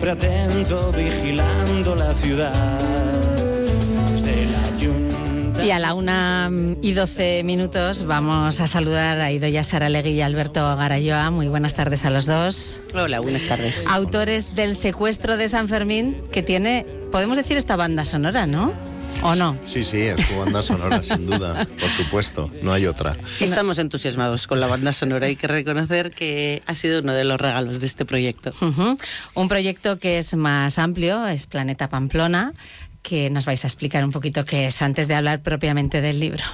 siempre atento, vigilando la ciudad. Y a la una y doce minutos vamos a saludar a Idoya Saralegui y Alberto Garayoa. Muy buenas tardes a los dos. Hola, buenas tardes. Autores del secuestro de San Fermín, que tiene, podemos decir, esta banda sonora, ¿no? ¿O no? Sí, sí, es su banda sonora, sin duda, por supuesto, no hay otra. Estamos entusiasmados con la banda sonora, hay que reconocer que ha sido uno de los regalos de este proyecto. Un proyecto que es más amplio, es Planeta Pamplona, que nos vais a explicar un poquito qué es antes de hablar propiamente del libro.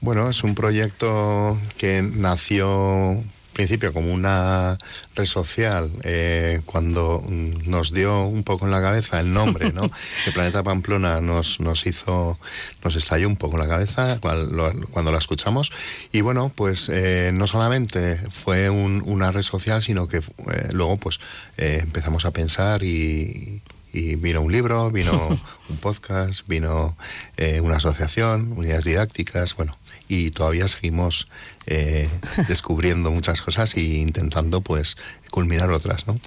Bueno, es un proyecto que nació principio como una red social eh, cuando nos dio un poco en la cabeza el nombre, ¿no? El Planeta Pamplona nos, nos hizo, nos estalló un poco en la cabeza cuando, la escuchamos y bueno, pues eh, no solamente fue una red social, sino que eh, luego pues empezamos a pensar y, y vino un libro, vino un podcast, vino eh, una asociación, unidades didácticas, bueno, y todavía seguimos eh, descubriendo muchas cosas e intentando pues culminar otras, ¿no?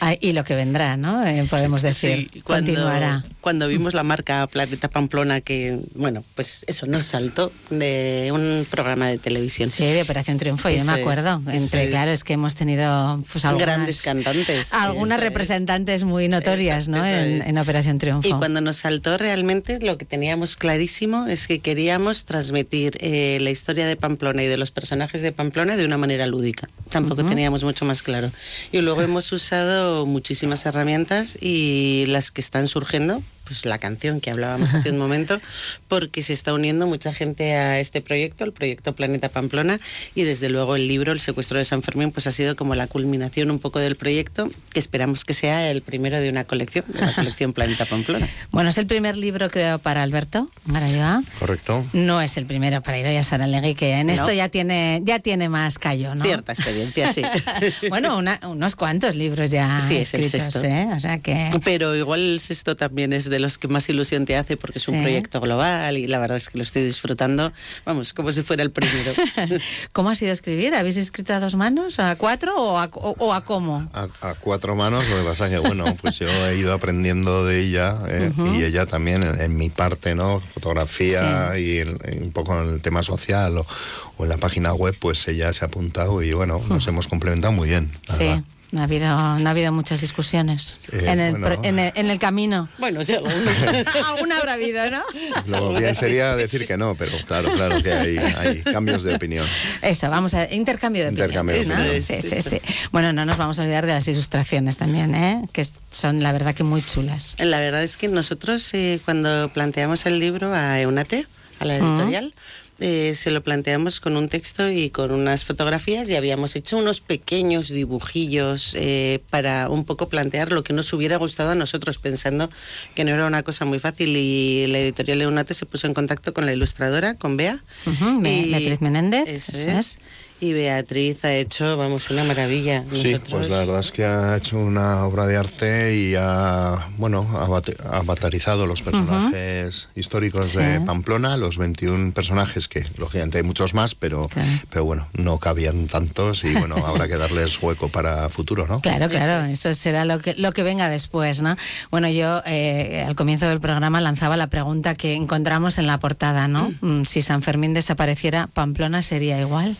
Ah, y lo que vendrá, ¿no? Eh, podemos decir, cuando, continuará. Cuando vimos la marca Planeta Pamplona, que, bueno, pues eso nos saltó de un programa de televisión. Sí, de Operación Triunfo, yo me acuerdo. Entre, claro, es que hemos tenido pues algunas, grandes cantantes. Algunas representantes muy notorias, ¿no? En, Operación Triunfo. Y cuando nos saltó realmente, lo que teníamos clarísimo es que queríamos transmitir eh, la historia de Pamplona y de los personajes de Pamplona de una manera lúdica. Tampoco teníamos mucho más claro. Y luego hemos usado muchísimas herramientas y las que están surgiendo, pues la canción que hablábamos hace un momento, porque se está uniendo mucha gente a este proyecto, el proyecto Planeta Pamplona, y desde luego el libro El secuestro de San Fermín, pues ha sido como la culminación un poco del proyecto, que esperamos que sea el primero de una colección, de la colección Planeta Pamplona. Bueno, es el primer libro creo para Alberto Marayoa. Correcto. No es el primero para Idoia Saralegui, que en esto ya tiene, ya tiene más callo, ¿no? Cierta experiencia, sí. bueno, unos cuantos libros ya sí, es el sexto. ¿eh? O sea que... Pero igual el sexto también es de los que más ilusión te hace porque es un proyecto global y la verdad es que lo estoy disfrutando, vamos, como si fuera el primero. ¿Cómo ha sido escribir? ¿Habéis escrito a dos manos, a cuatro o a, o, a cómo? A, cuatro manos, lo que pasa que, bueno, pues yo he ido aprendiendo de ella eh, y ella también en, mi parte, ¿no? Fotografía y un poco en el tema social o, en la página web, pues ella se ha apuntado y, bueno, nos hemos complementado muy bien. sí. No ha habido, no ha habido muchas discusiones eh, en, el, en, el, en, el, camino. Bueno, sí, alguna. habrá habido, ¿no? Lo bien sería decir que no, pero claro, claro que hay, hay cambios de opinión. Eso, vamos a intercambio de intercambio opinión. sí, sí, sí, Bueno, no nos vamos a olvidar de las ilustraciones también, ¿eh? que son la verdad que muy chulas. La verdad es que nosotros eh, cuando planteamos el libro a Eunate, a la editorial, eh, se lo planteamos con un texto y con unas fotografías y habíamos hecho unos pequeños dibujillos eh, para un poco plantear lo que nos hubiera gustado a nosotros, pensando que no era una cosa muy fácil. Y la editorial Leonate se puso en contacto con la ilustradora, con Bea. Beatriz Menéndez. Eso es. Y Beatriz ha hecho, vamos, una maravilla. Sí, pues la verdad es que ha hecho una obra de arte y ha, bueno, ha avatarizado los personajes históricos de Pamplona, los 21 personajes que, lógicamente, hay muchos más, pero, pero bueno, no cabían tantos y bueno, habrá que darles hueco para futuro, ¿no? Claro, claro, eso será lo que, lo que venga después, ¿no? Bueno, yo eh, al comienzo del programa lanzaba la pregunta que encontramos en la portada, ¿no? Mm. Si San Fermín desapareciera, ¿Pamplona sería igual?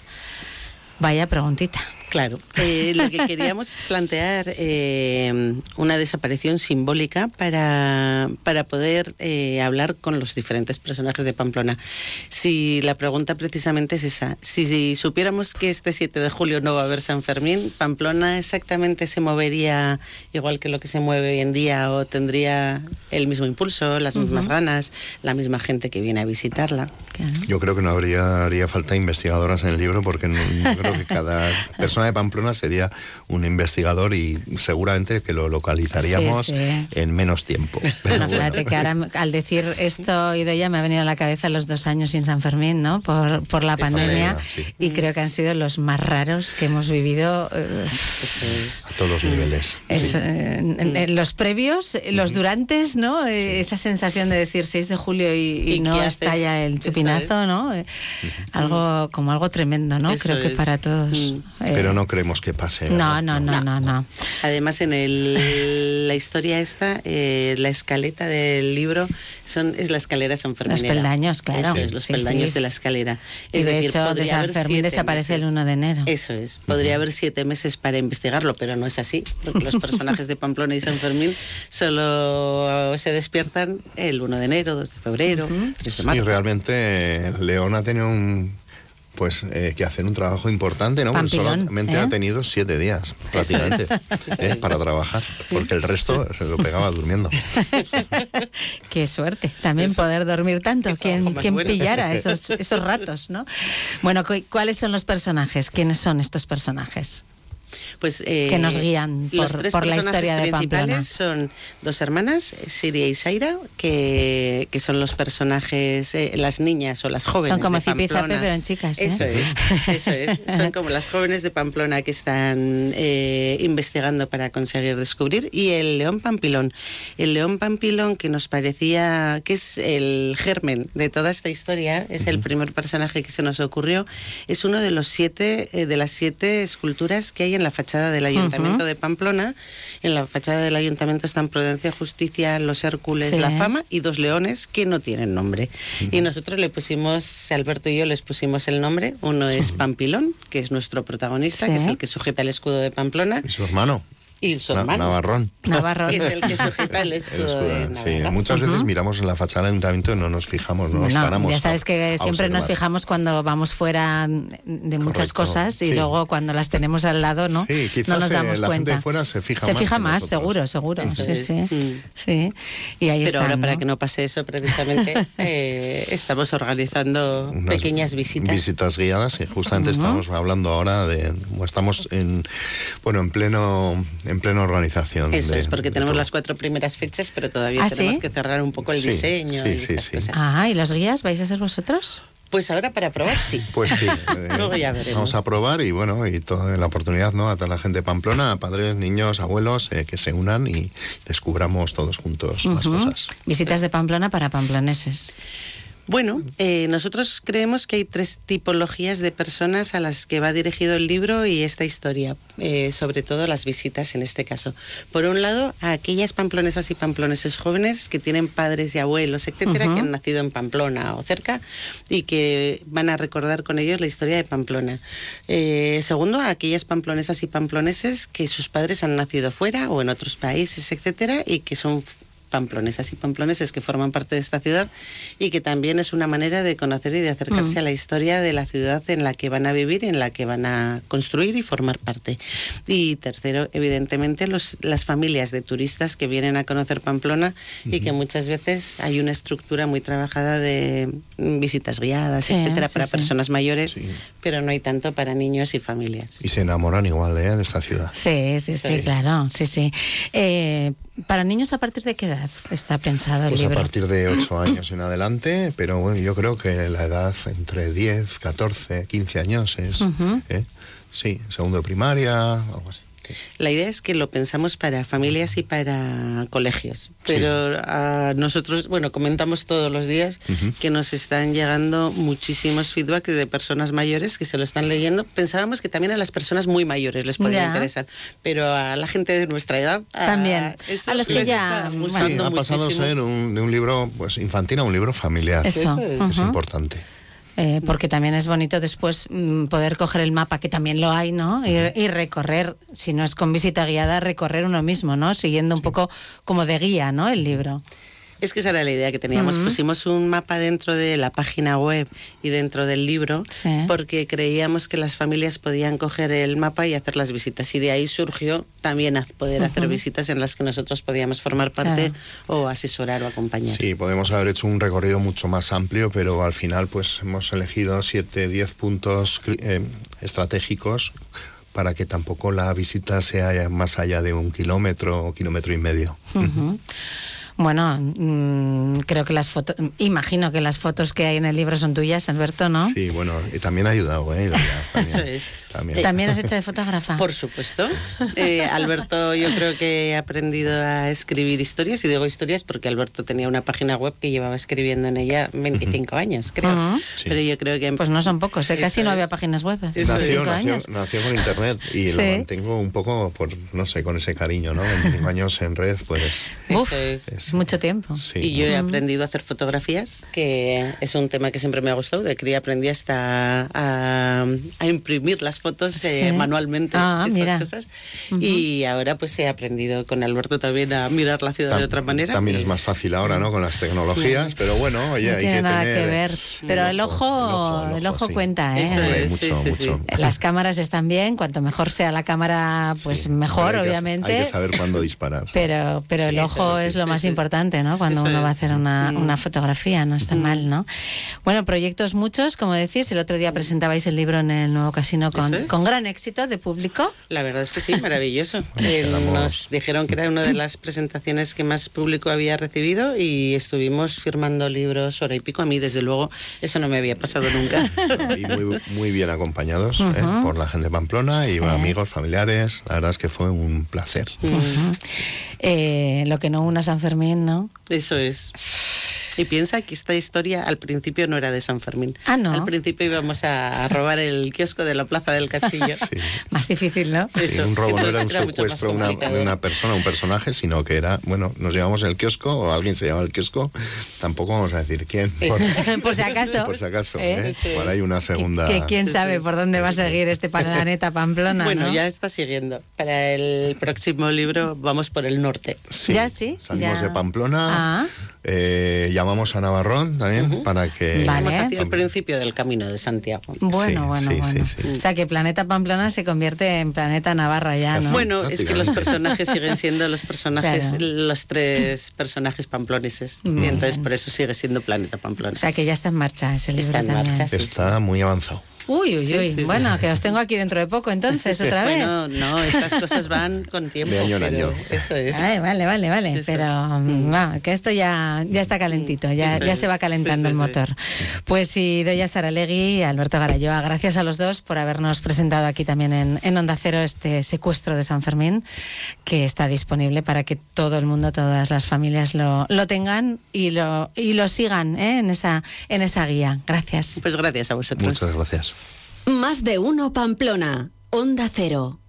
Vaya preguntita. Claro, eh, lo que queríamos es plantear eh, una desaparición simbólica para, para poder eh, hablar con los diferentes personajes de Pamplona. Si la pregunta precisamente es esa, si, supiéramos que este 7 de julio no va a haber San Fermín, Pamplona exactamente se movería igual que lo que se mueve hoy en día o tendría el mismo impulso, las mismas ganas, la misma gente que viene a visitarla. Yo creo que no habría haría falta investigadoras en el libro porque no, creo que cada persona persona de Pamplona sería un investigador y seguramente que lo localizaríamos Sí, sí. en menos tiempo. Pero Bueno, bueno. fíjate que ahora al decir esto, ya me ha venido a la cabeza los dos años sin San Fermín, ¿no? Por, por la pandemia. sí. Y creo que han sido los más raros que hemos vivido. eh, es. a todos los niveles. es, sí. eh, en- en los previos, los durantes, ¿no? Eh, Esa sensación de decir 6 de julio y, y ¿Y no ya el chupinazo. ¿no? Eh, Algo como algo tremendo, ¿no? Eso Creo que para todos. Mm. Eh, Pero no creemos que pase. No, no, no, no, no. Además, en el, la historia esta, eh, la escaleta del libro son, es la escalera San Fermín. peldaños, claro. Eso es, los Sí, peldaños sí. de la escalera. Y Es de decir, hecho, de podría San haber Fermín desaparece el meses. 1 de enero. Eso es. Podría haber siete meses para investigarlo, pero no es así. Porque los personajes de Pamplona y San Fermín solo se despiertan el 1 de enero, 2 de febrero, 3 de Sí, marzo. realmente eh, León ha tenido un pues eh, que hacer un trabajo importante, ¿no? Porque solamente ¿eh? ha tenido siete días prácticamente ¿eh? para trabajar, porque el resto se lo pegaba durmiendo. Qué suerte, también poder dormir tanto. ¿Quién, Más quién bueno. pillara esos, esos ratos, no? Bueno, cu- ¿cuáles son los personajes? ¿Quiénes son estos personajes? Pues, eh, que nos guían los por- tres por la historia de Pamplona. son dos hermanas, Siria y Zaira, que, que son los personajes, eh, las niñas o las jóvenes Son como Zipi pero en chicas, ¿eh? Eso es, eso es. Son como las jóvenes de Pamplona que están eh, investigando para conseguir descubrir. Y el león pampilón. El león pampilón que nos parecía que es el germen de toda esta historia, es el primer personaje que se nos ocurrió, es uno de los siete, eh, de las siete esculturas que hay en la fachada del Ayuntamiento de Pamplona. En la fachada del Ayuntamiento están Prudencia, Justicia, los Hércules, Sí. la Fama y dos leones que no tienen nombre. Y nosotros le pusimos, Alberto y yo les pusimos el nombre. Uno es Pampilón, que es nuestro protagonista, Sí. que es el que sujeta el escudo de Pamplona, Y su hermano, y su Na- hermano, Navarrón. Navarro. que es el que sujeta el El escudo, de sí, muchas veces miramos en la fachada del ayuntamiento y no nos fijamos, no nos No, paramos. ya sabes que a siempre nos fijamos cuando vamos fuera de muchas Correcto, cosas y sí. luego cuando las tenemos al lado no, Sí, quizás, no nos eh, damos la gente cuenta. de fuera se fija se más fija que más, nosotros. seguro, seguro. Sí. Mm. sí. Y ahí Pero están, ahora, para que no pase eso, precisamente, eh, estamos organizando Unas pequeñas visitas. Visitas guiadas y justamente estamos hablando ahora de estamos en bueno en pleno en plena organización. Eso de- es, porque tenemos todo. las cuatro primeras fechas, pero todavía ¿Ah, tenemos sí? que cerrar un poco el Sí, diseño sí, y sí. cosas. Ah, ¿y los guías vais a ser vosotros? Pues ahora para probar, sí. Pues sí, eh, Luego ya veremos. vamos a probar y bueno, y toda la oportunidad, ¿no? A toda la gente de Pamplona, a padres, niños, abuelos, eh, que se unan y descubramos todos juntos más Ujú. cosas. Visitas de Pamplona para pamploneses. Bueno, eh, nosotros creemos que hay tres tipologías de personas a las que va dirigido el libro y esta historia, eh, sobre todo las visitas en este caso. Por un lado, a aquellas pamplonesas y pamploneses jóvenes que tienen padres y abuelos, etcétera, que han nacido en Pamplona o cerca y que van a recordar con ellos la historia de Pamplona. Eh, segundo, a aquellas pamplonesas y pamploneses que sus padres han nacido fuera o en otros países, etcétera, y que son pamplonesas y pamploneses que forman parte de esta ciudad y que también es una manera de conocer y de acercarse Mm. a la historia de la ciudad en la que van a vivir, en la que van a construir y formar parte. Y tercero, evidentemente, los, las familias de turistas que vienen a conocer Pamplona y que muchas veces hay una estructura muy trabajada de mm, visitas guiadas, Sí, etcétera, sí, para sí. personas mayores, pero no hay tanto para niños y familias. Y se enamoran igual ¿eh? de esta ciudad. Sí, sí, sí, Sí. claro, sí, sí. Eh, ¿Para niños a partir de qué edad está pensado el Pues a libro? partir de 8 años en adelante, pero bueno, yo creo que la edad entre 10, 14, 15 años es. ¿eh? sí, segundo de primaria, algo así. Sí. La idea es que lo pensamos para familias y para colegios, pero a nosotros, bueno, comentamos todos los días que nos están llegando muchísimos feedback de personas mayores que se lo están leyendo. Pensábamos que también a las personas muy mayores les podría Ya. interesar, pero a la gente de nuestra edad a También. A los que ya, bueno. Sí, ha pasado a ser un, de un libro pues infantil a un libro familiar. Eso. Eso es. Importante. Eh, porque también es bonito después mm, poder coger el mapa, que también lo hay, ¿no? Y, y recorrer, si no es con visita guiada, recorrer uno mismo, ¿no? Siguiendo un poco como de guía, ¿no? El libro. Es que esa era la idea que teníamos. Pusimos un mapa dentro de la página web y dentro del libro Sí. porque creíamos que las familias podían coger el mapa y hacer las visitas. Y de ahí surgió también a poder hacer visitas en las que nosotros podíamos formar parte o asesorar o acompañar. Sí, podemos haber hecho un recorrido mucho más amplio, pero al final pues hemos elegido 7, 10 puntos eh, estratégicos para que tampoco la visita sea más allá de un kilómetro o kilómetro y medio. Bueno, mm, creo que las fotos, imagino que las fotos que hay en el libro son tuyas, Alberto, ¿no? Sí, bueno, y también ha ayudado, ¿eh? También, Eso es. también. También has hecho de fotógrafa. Por supuesto. Eh, Alberto, yo creo que he aprendido a escribir historias, y digo historias porque Alberto tenía una página web que llevaba escribiendo en ella 25 años, creo. Pero yo creo que... Pues no son pocos, ¿eh? casi no había páginas web. hace Nació, 25 nació, años. nació con internet y Sí. lo mantengo un poco por, no sé, con ese cariño, ¿no? 25 años en red, pues Eso Uf, es. es mucho tiempo. sí. Y yo he aprendido a hacer fotografías, que es un tema que siempre me ha gustado. De cría aprendí hasta a, a imprimir las fotos eh, Sí. manualmente, Ah, estas mira. cosas. Y ahora pues he aprendido con Alberto también a mirar la ciudad de otra manera. También y- es más fácil ahora, ¿no? Con las tecnologías, pero bueno, oye, no hay tiene que nada tener que ver. Pero el ojo, el ojo, sí. cuenta, ¿eh? Es, mucho, sí, sí, mucho. sí. Las cámaras están bien, cuanto mejor sea la cámara, pues Sí, mejor, hay que- obviamente. Hay que saber cuándo disparar. Pero, pero el ojo es lo sí, más sí. Importante, ¿no? Cuando Eso uno va a es. hacer una, Mm. una fotografía, no está mal, ¿no? Bueno, proyectos muchos, como decís. El otro día presentabais el libro en el nuevo casino con, es. con gran éxito de público. La verdad es que sí, maravilloso. Eh, nos dijeron que era una de las presentaciones que más público había recibido y estuvimos firmando libros hora y pico. A mí, desde luego, eso no me había pasado nunca. Y muy, muy bien acompañados ¿eh? por la gente de Pamplona y Sí. amigos, familiares. La verdad es que fue un placer. Mm. Eh, lo que no una San Fermín, ¿no? Eso es. Y piensa que esta historia al principio no era de San Fermín. Ah, ¿no? Al principio íbamos a robar el kiosco de la Plaza del Castillo. Sí. Más difícil, ¿no? Sí, Eso. un robo no era un era secuestro una- de una persona, un personaje, sino que era, bueno, nos llevamos el kiosco o alguien se llevaba el kiosco, tampoco vamos a decir quién. Por, por si acaso. por si acaso, ¿Eh? ¿eh? Sí. por ahí una Que, segunda... que quién sabe por dónde va a seguir este planeta Pamplona, Bueno, ¿no? ya está siguiendo. Para el próximo libro vamos por el norte. Sí, Ya sí, Salimos ya. de Pamplona, Ah. Eh, llamamos a Navarrón también para que... Vale. Vamos hacia el principio del camino de Santiago. Bueno, Sí, bueno, sí, bueno. sí, sí. O sea que Planeta Pamplona se convierte en Planeta Navarra ya, Casi. ¿no? Bueno, es que los personajes siguen siendo los personajes, Claro. los tres personajes pamploneses. Muy Y entonces por eso sigue siendo Planeta Pamplona. O sea que ya está en marcha ese libro Está en también. marcha, sí. Está muy avanzado. Uy, uy, Sí, uy. sí, sí. bueno, que os tengo aquí dentro de poco entonces, otra vez. Bueno, no, estas cosas van con tiempo. De año en año. Eso es. Vale, vale, vale, vale. Eso. Pero mm, va, que esto ya, ya está calentito, ya, Eso ya es. se va calentando Sí, sí, el sí. motor. Pues sí, Doya Saralegui y Alberto Garayoa, gracias a los dos por habernos presentado aquí también en, en Onda Cero este secuestro de San Fermín, que está disponible para que todo el mundo, todas las familias lo, lo tengan y lo, y lo sigan ¿eh? en, esa, en esa guía. Gracias. Pues gracias a vosotros. Muchas gracias. Más de uno Pamplona. Onda Cero.